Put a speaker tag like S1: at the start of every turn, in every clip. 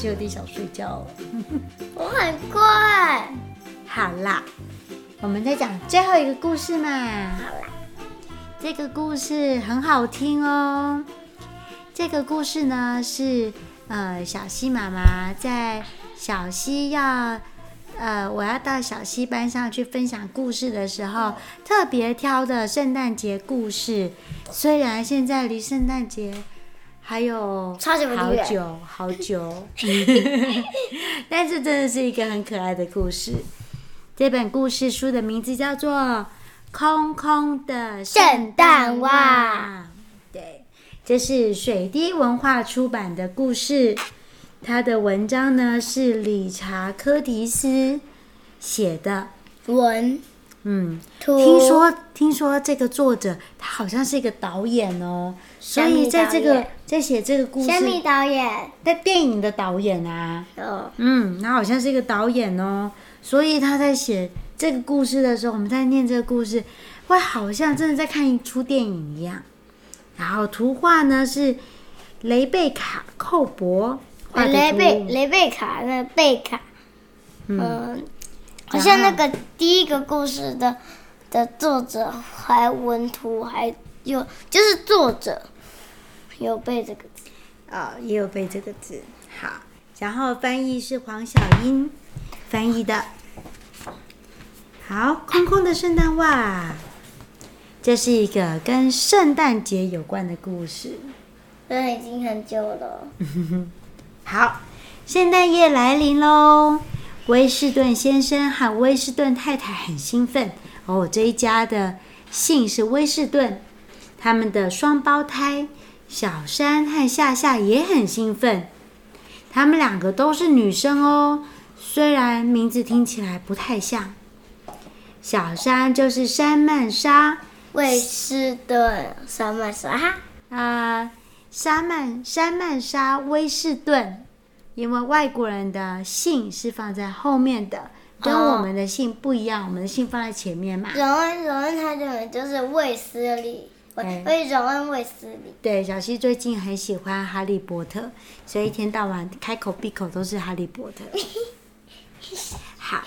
S1: 事。
S2: 小希有点想睡觉了。
S1: 我很乖。
S2: 好啦，我们再讲最后一个故事嘛。
S1: 好啦，
S2: 这个故事很好听哦。这个故事呢是呃小溪妈妈在小溪要呃我要到小溪班上去分享故事的时候特别挑的圣诞节故事。虽然现在离圣诞节还有好久好久，但是真的是一个很可爱的故事。这本故事书的名字叫做《空空的圣诞袜》。对，这是水滴文化出版的故事。它的文章呢是理查·柯迪斯写的
S1: 文。
S2: 嗯，听说听说这个作者他好像是一个导演哦，所以在这个在写这个故事。
S1: 导演？
S2: 在电影的导演啊。
S1: 哦。
S2: 嗯，他好像是一个导演哦。所以他在写这个故事的时候，我们在念这个故事，会好像真的在看一出电影一样。然后图画呢是雷贝卡·寇博画的图。
S1: 雷贝雷贝卡那贝卡，嗯，呃、好像那个第一个故事的的作者还文图还有就是作者有背这个字
S2: 啊、哦，也有背这个字。好，然后翻译是黄小英。翻译的，好，空空的圣诞袜，这是一个跟圣诞节有关的故事。
S1: 这已经很久了。
S2: 好，圣诞夜来临喽！威士顿先生和威士顿太太很兴奋哦。这一家的姓是威士顿，他们的双胞胎小山和夏夏也很兴奋。他们两个都是女生哦。虽然名字听起来不太像，小山就是山曼莎，
S1: 威士顿山曼莎哈
S2: 啊，山曼山曼莎威士顿，因为外国人的姓是放在后面的，跟我们的姓不一样，哦、我们的姓放在前面嘛。
S1: 荣恩荣恩他的就是卫斯理，对，所以荣恩卫斯理。
S2: 对，小溪最近很喜欢哈利波特，所以一天到晚开口闭口都是哈利波特。好，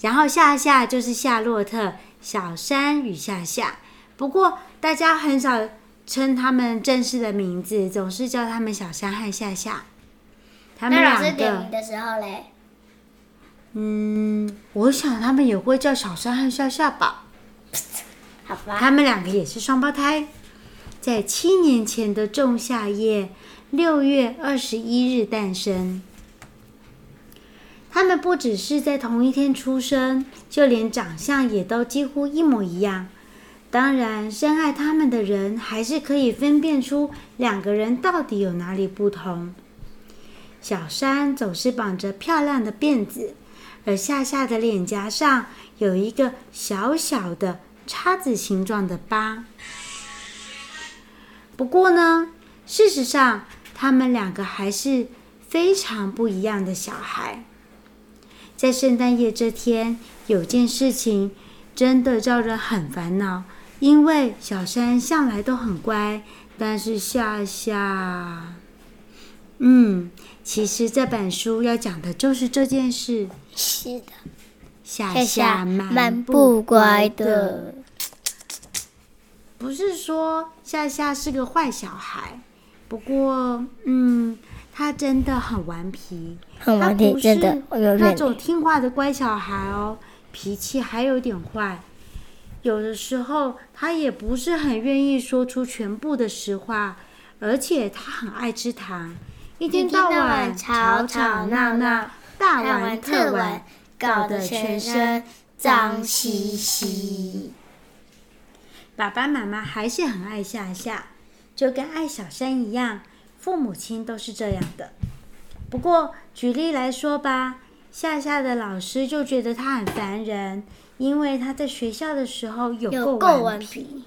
S2: 然后夏夏就是夏洛特，小山与夏夏。不过大家很少称他们正式的名字，总是叫他们小山和夏夏。他们两个。那老师点名的时候嘞？嗯，我想他们也会叫小山和夏夏吧。
S1: 好吧。
S2: 他们两个也是双胞胎，在七年前的仲夏夜，六月二十一日诞生。他们不只是在同一天出生，就连长相也都几乎一模一样。当然，深爱他们的人还是可以分辨出两个人到底有哪里不同。小山总是绑着漂亮的辫子，而夏夏的脸颊上有一个小小的叉子形状的疤。不过呢，事实上，他们两个还是非常不一样的小孩。在圣诞夜这天，有件事情真的叫人很烦恼。因为小山向来都很乖，但是夏夏，嗯，其实这本书要讲的就是这件事。
S1: 是的，
S2: 夏夏蛮不乖的。不是说夏夏是个坏小孩，不过，嗯。他真的很顽皮，
S1: 很顽皮，真的，
S2: 那种听话的乖小孩哦，脾气还有点坏。有的时候他也不是很愿意说出全部的实话，而且他很爱吃糖，一天到晚吵吵闹闹，大玩特玩，搞得全身脏兮兮。爸爸妈妈还是很爱夏夏，就跟爱小山一样。父母亲都是这样的。不过，举例来说吧，夏夏的老师就觉得他很烦人，因为他在学校的时候有够顽皮。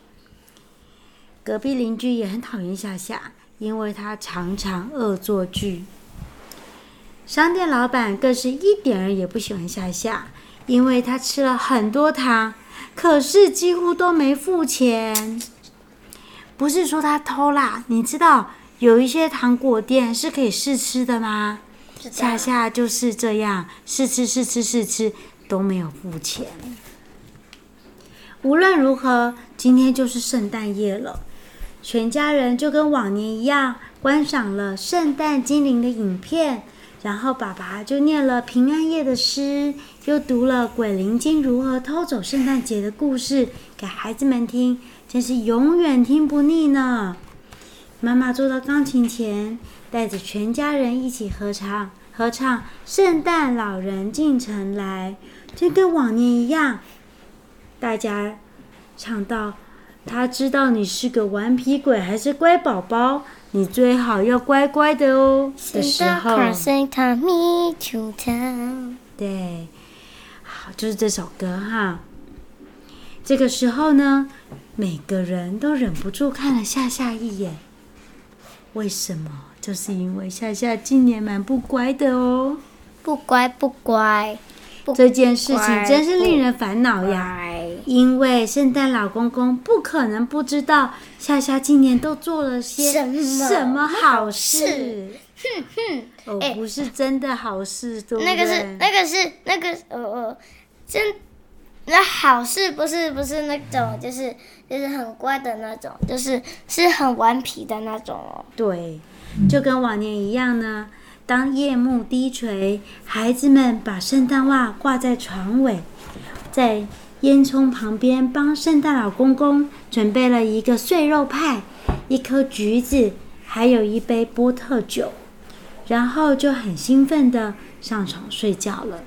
S2: 隔壁邻居也很讨厌夏夏，因为他常常恶作剧。商店老板更是一点儿也不喜欢夏夏，因为他吃了很多糖，可是几乎都没付钱。不是说他偷啦。你知道有一些糖果店是可以试吃的吗？夏夏就是这样试吃试吃试吃都没有付钱。无论如何，今天就是圣诞夜了，全家人就跟往年一样观赏了圣诞精灵的影片，然后爸爸就念了平安夜的诗，又读了鬼灵精如何偷走圣诞节的故事给孩子们听，真是永远听不腻呢。妈妈坐到钢琴前，带着全家人一起合唱，合唱《圣诞老人进城来》，就跟往年一样。大家唱到：“他知道你是个顽皮鬼还是乖宝宝，你最好要乖乖的哦。”的时候，对，好，就是这首歌哈。这个时候呢，每个人都忍不住看了夏夏一眼。为什么？就是因为夏夏今年蛮不乖的哦，
S1: 不乖不乖。
S2: 这件事情真是令人烦恼呀！因为圣诞老公公不可能不知道夏夏今年都做了些什么好事。哼哼，哦，不是真的好事，对不对？
S1: 那个是那个是那个呃呃，真那好事不是不是那种，就是就是很乖的那种，就是是很顽皮的那种哦。
S2: 对，就跟往年一样呢。当夜幕低垂，孩子们把圣诞袜挂在床尾，在烟囱旁边帮圣诞老公公准备了一个碎肉派、一颗橘子，还有一杯波特酒，然后就很兴奋地上床睡觉了。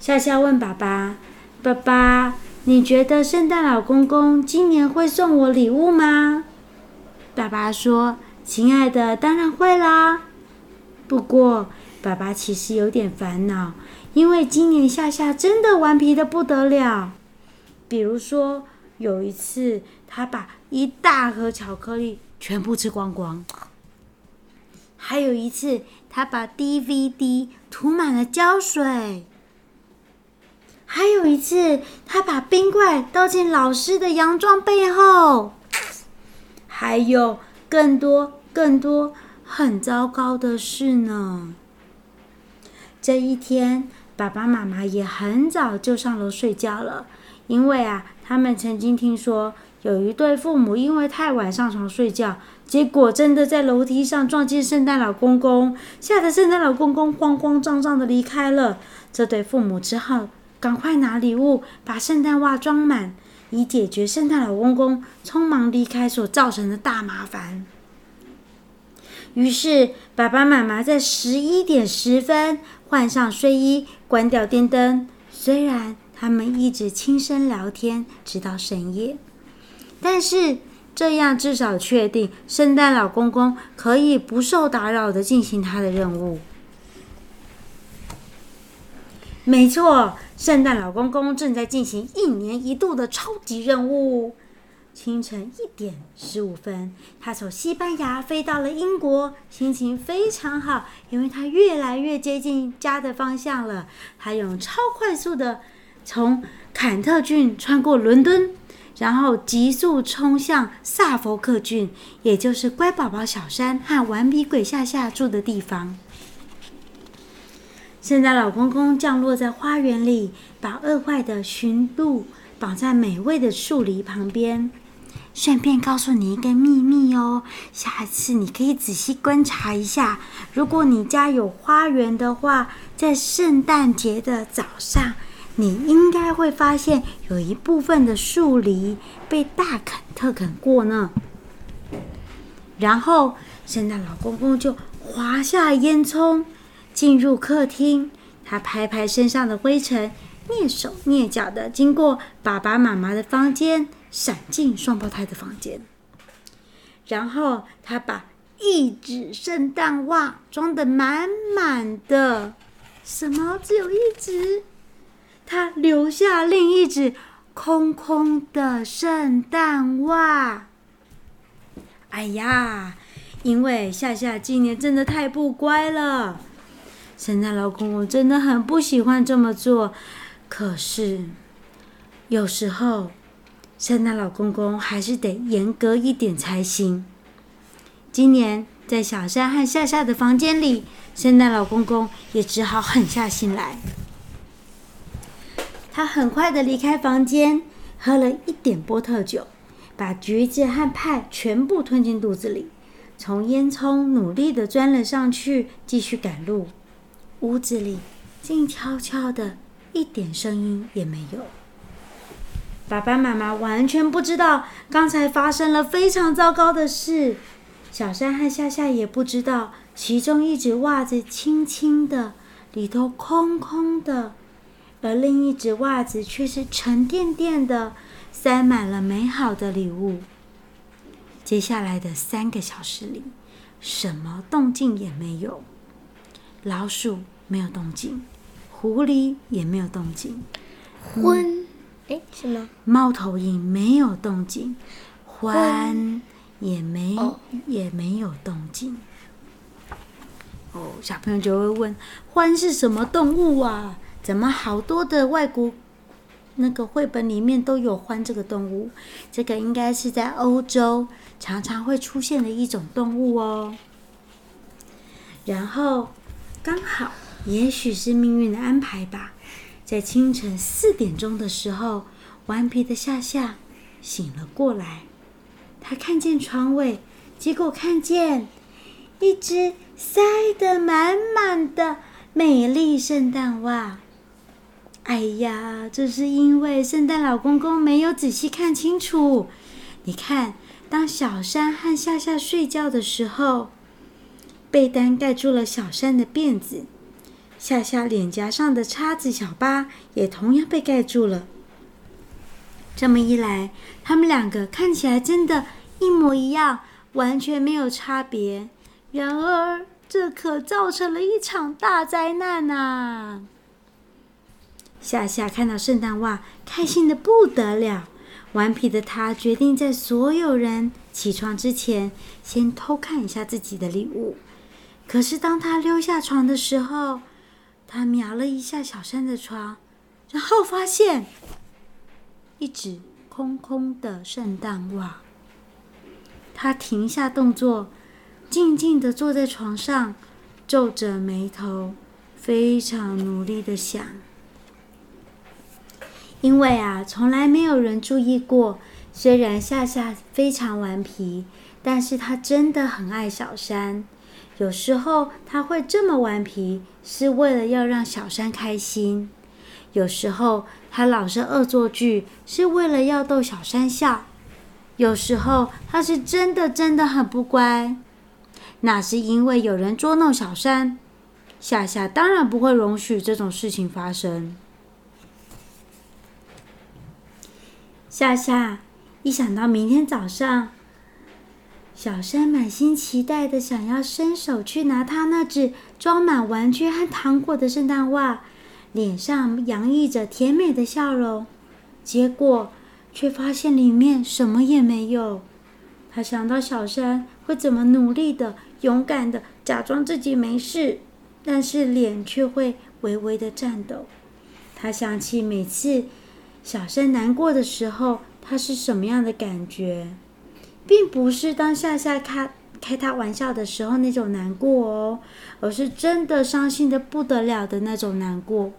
S2: 夏夏问爸爸：“爸爸，你觉得圣诞老公公今年会送我礼物吗？”爸爸说。亲爱的，当然会啦。不过，爸爸其实有点烦恼，因为今年夏夏真的顽皮的不得了。比如说，有一次他把一大盒巧克力全部吃光光；还有一次，他把 DVD 涂满了胶水；还有一次，他把冰块倒进老师的洋装背后；还有更多。更多很糟糕的事呢。这一天，爸爸妈妈也很早就上楼睡觉了，因为啊，他们曾经听说有一对父母因为太晚上床睡觉，结果真的在楼梯上撞见圣诞老公公，吓得圣诞老公公慌慌张张的离开了。这对父母只好赶快拿礼物，把圣诞袜装满，以解决圣诞老公公匆忙离开所造成的大麻烦。于是，爸爸妈妈在十一点十分换上睡衣，关掉电灯。虽然他们一直轻声聊天，直到深夜，但是这样至少确定圣诞老公公可以不受打扰地进行他的任务。没错，圣诞老公公正在进行一年一度的超级任务。清晨一点十五分，他从西班牙飞到了英国，心情非常好，因为他越来越接近家的方向了。他用超快速的从坎特郡穿过伦敦，然后急速冲向萨福克郡，也就是乖宝宝小山和顽皮鬼夏夏住的地方。圣诞老公公降落在花园里，把饿坏的驯鹿绑在美味的树篱旁边。顺便告诉你一个秘密哦，下次你可以仔细观察一下。如果你家有花园的话，在圣诞节的早上，你应该会发现有一部分的树篱被大砍特砍过呢。然后，圣诞老公公就滑下烟囱，进入客厅。他拍拍身上的灰尘，蹑手蹑脚的经过爸爸妈妈的房间。闪进双胞胎的房间，然后他把一只圣诞袜装得满满的。什么？只有一只？他留下另一只空空的圣诞袜。哎呀，因为夏夏今年真的太不乖了，圣诞老公公真的很不喜欢这么做。可是有时候。圣诞老公公还是得严格一点才行。今年在小山和夏夏的房间里，圣诞老公公也只好狠下心来。他很快的离开房间，喝了一点波特酒，把橘子和派全部吞进肚子里，从烟囱努力的钻了上去，继续赶路。屋子里静悄悄的，一点声音也没有。爸爸妈妈完全不知道刚才发生了非常糟糕的事，小山和夏夏也不知道，其中一只袜子轻轻的，里头空空的。而另一只袜子却是沉甸甸的，塞满了美好的礼物。接下来的三个小时里，什么动静也没有。老鼠没有动静，狐狸也没有动静，
S1: 獾，哎，什么？
S2: 猫头鹰没有动静，獾也没也没有动静。哦，小朋友就会问：獾是什么动物啊？怎么好多的外国那个绘本里面都有獾这个动物？这个应该是在欧洲常常会出现的一种动物哦。然后刚好，也许是命运的安排吧，在清晨四点钟的时候，顽皮的夏夏醒了过来。他看见床尾，结果看见一只塞得满满的美丽圣诞袜。哎呀，这是因为圣诞老公公没有仔细看清楚。你看，当小山和夏夏睡觉的时候，被单盖住了小山的辫子，夏夏脸颊上的叉子小疤也同样被盖住了。这么一来，他们两个看起来真的一模一样，完全没有差别。然而，这可造成了一场大灾难呐！夏夏看到圣诞袜，开心的不得了。顽皮的他决定在所有人起床之前，先偷看一下自己的礼物。可是当他溜下床的时候，他瞄了一下小山的床，然后发现一只空空的圣诞袜。他停下动作，静静地坐在床上，皱着眉头，非常努力的想。因为啊，从来没有人注意过。虽然夏夏非常顽皮，但是他真的很爱小山。有时候他会这么顽皮，是为了要让小山开心；有时候他老是恶作剧，是为了要逗小山笑；有时候他是真的真的很不乖，那是因为有人捉弄小山。夏夏当然不会容许这种事情发生。夏夏一想到明天早上，小山满心期待的想要伸手去拿他那只装满玩具和糖果的圣诞袜，脸上洋溢着甜美的笑容，结果却发现里面什么也没有。他想到小山会怎么努力的、勇敢的假装自己没事，但是脸却会微微的颤抖。他想起每次。小山难过的时候，他是什么样的感觉？并不是当夏夏开开他玩笑的时候那种难过哦，而是真的伤心的不得了的那种难过。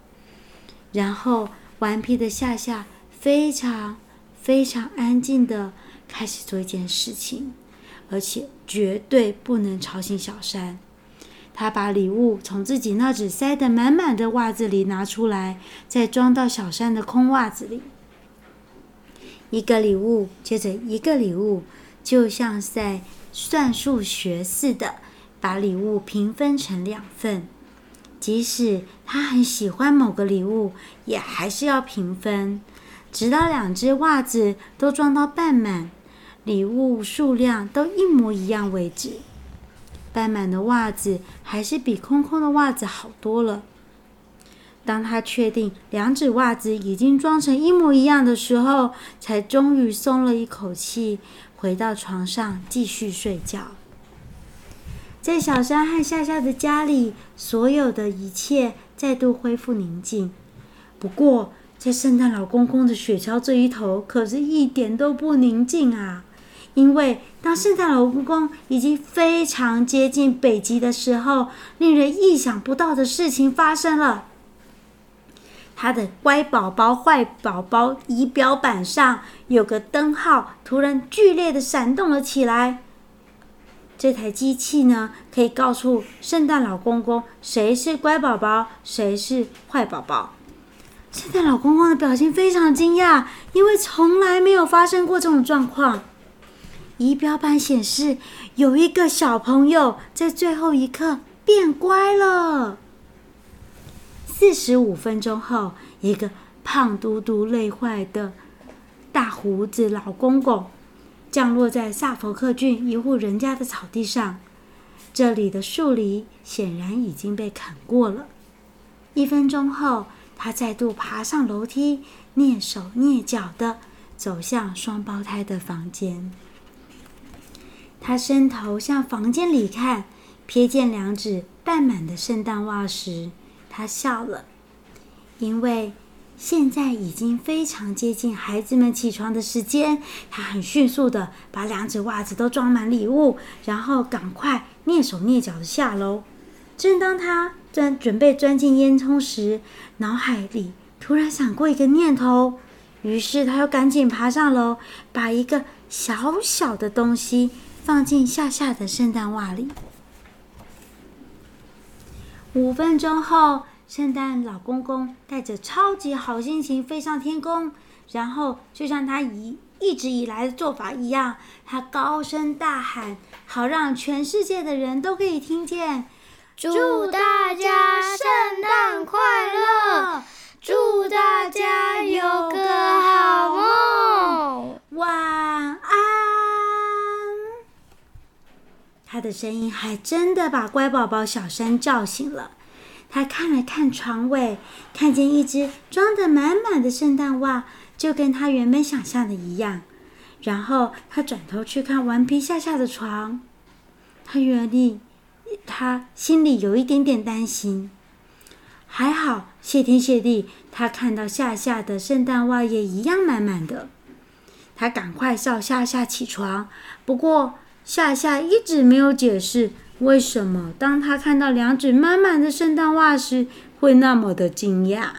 S2: 然后，顽皮的夏夏非常非常安静的开始做一件事情，而且绝对不能吵醒小山。他把礼物从自己那只塞得满满的袜子里拿出来，再装到小山的空袜子里。一个礼物接着一个礼物，就像在算数学似的，把礼物平分成两份。即使他很喜欢某个礼物，也还是要平分，直到两只袜子都装到半满，礼物数量都一模一样为止。半满的袜子还是比空空的袜子好多了。当他确定两只袜子已经装成一模一样的时候，才终于松了一口气，回到床上继续睡觉。在小山和夏夏的家里，所有的一切再度恢复宁静。不过，在圣诞老公公的雪橇这一头，可是一点都不宁静啊！因为当圣诞老公公已经非常接近北极的时候，令人意想不到的事情发生了。他的乖宝宝、坏宝宝仪表板上有个灯号，突然剧烈的闪动了起来。这台机器呢，可以告诉圣诞老公公谁是乖宝宝，谁是坏宝宝。圣诞老公公的表情非常惊讶，因为从来没有发生过这种状况。仪表板显示，有一个小朋友在最后一刻变乖了。四十五分钟后，一个胖嘟嘟、累坏的大胡子老公公降落在萨福克郡一户人家的草地上。这里的树篱显然已经被砍过了。一分钟后，他再度爬上楼梯，蹑手蹑脚地走向双胞胎的房间。他伸头向房间里看，瞥见两只半满的圣诞袜时，他笑了，因为现在已经非常接近孩子们起床的时间。他很迅速的把两只袜子都装满礼物，然后赶快蹑手蹑脚的下楼。正当他钻准备钻进烟囱时，脑海里突然闪过一个念头，于是他又赶紧爬上楼，把一个小小的东西放进夏夏的圣诞袜里。五分钟后，圣诞老公公带着超级好心情飞上天空，然后就像他一一直以来的做法一样，他高声大喊，好让全世界的人都可以听见。
S1: 祝大家圣诞快乐！祝大家有个好梦，
S2: 晚安。他的声音还真的把乖宝宝小山叫醒了。他看了看床尾，看见一只装得满满的圣诞袜，就跟他原本想象的一样。然后他转头去看顽皮夏夏的床，他原地。他心里有一点点担心，还好，谢天谢地，他看到夏夏的圣诞袜也一样满满的。他赶快叫夏夏起床，不过夏夏一直没有解释为什么当他看到两只满满的圣诞袜时会那么的惊讶。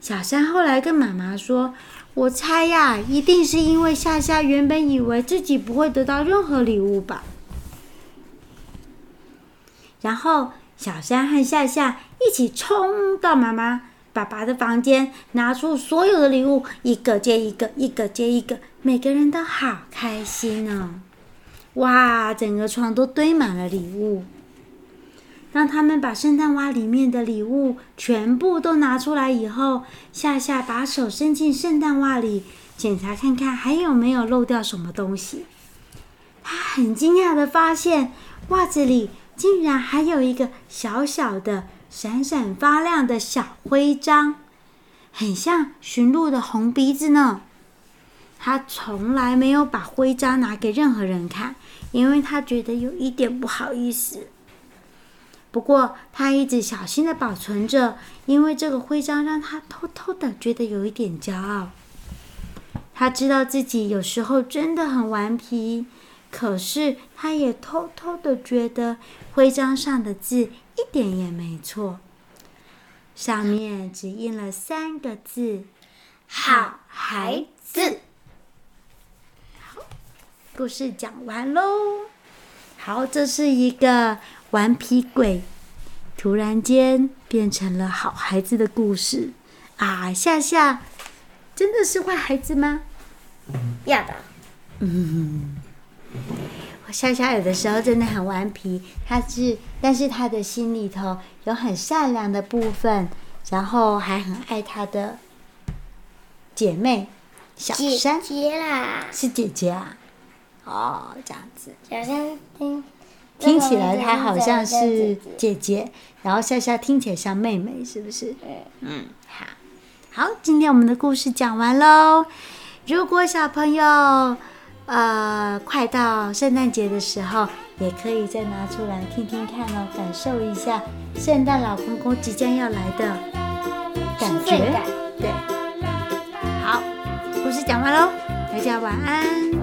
S2: 小山后来跟妈妈说：“我猜呀，一定是因为夏夏原本以为自己不会得到任何礼物吧。”然后，小山和夏夏一起冲到妈妈、爸爸的房间，拿出所有的礼物，一个接一个，一个接一个，每个人都好开心哦！哇，整个床都堆满了礼物。当他们把圣诞袜里面的礼物全部都拿出来以后，夏夏把手伸进圣诞袜里，检查看看还有没有漏掉什么东西。他很惊讶的发现，袜子里。竟然还有一个小小的、闪闪发亮的小徽章，很像驯鹿的红鼻子呢。他从来没有把徽章拿给任何人看，因为他觉得有一点不好意思。不过他一直小心的保存着，因为这个徽章让他偷偷的觉得有一点骄傲。他知道自己有时候真的很顽皮。可是，他也偷偷的觉得徽章上的字一点也没错，上面只印了三个字：“好孩子。”好，故事讲完喽。好，这是一个顽皮鬼突然间变成了好孩子的故事啊！夏夏真的是坏孩子吗？
S1: 要的。
S2: 嗯。夏夏有的时候真的很顽皮，他是，但是他的心里头有很善良的部分，然后还很爱他的姐妹小山。
S1: 姐姐啦，
S2: 是姐姐啊。哦，这样子。
S1: 小山听，
S2: 听起来她好像是姐姐，然后夏夏听起来像妹妹，是不是？
S1: 嗯
S2: 嗯，好，好，今天我们的故事讲完喽。如果小朋友。呃，快到圣诞节的时候，也可以再拿出来听听看哦，感受一下圣诞老公公即将要来的感觉。对，好，故事讲完喽，大家晚安。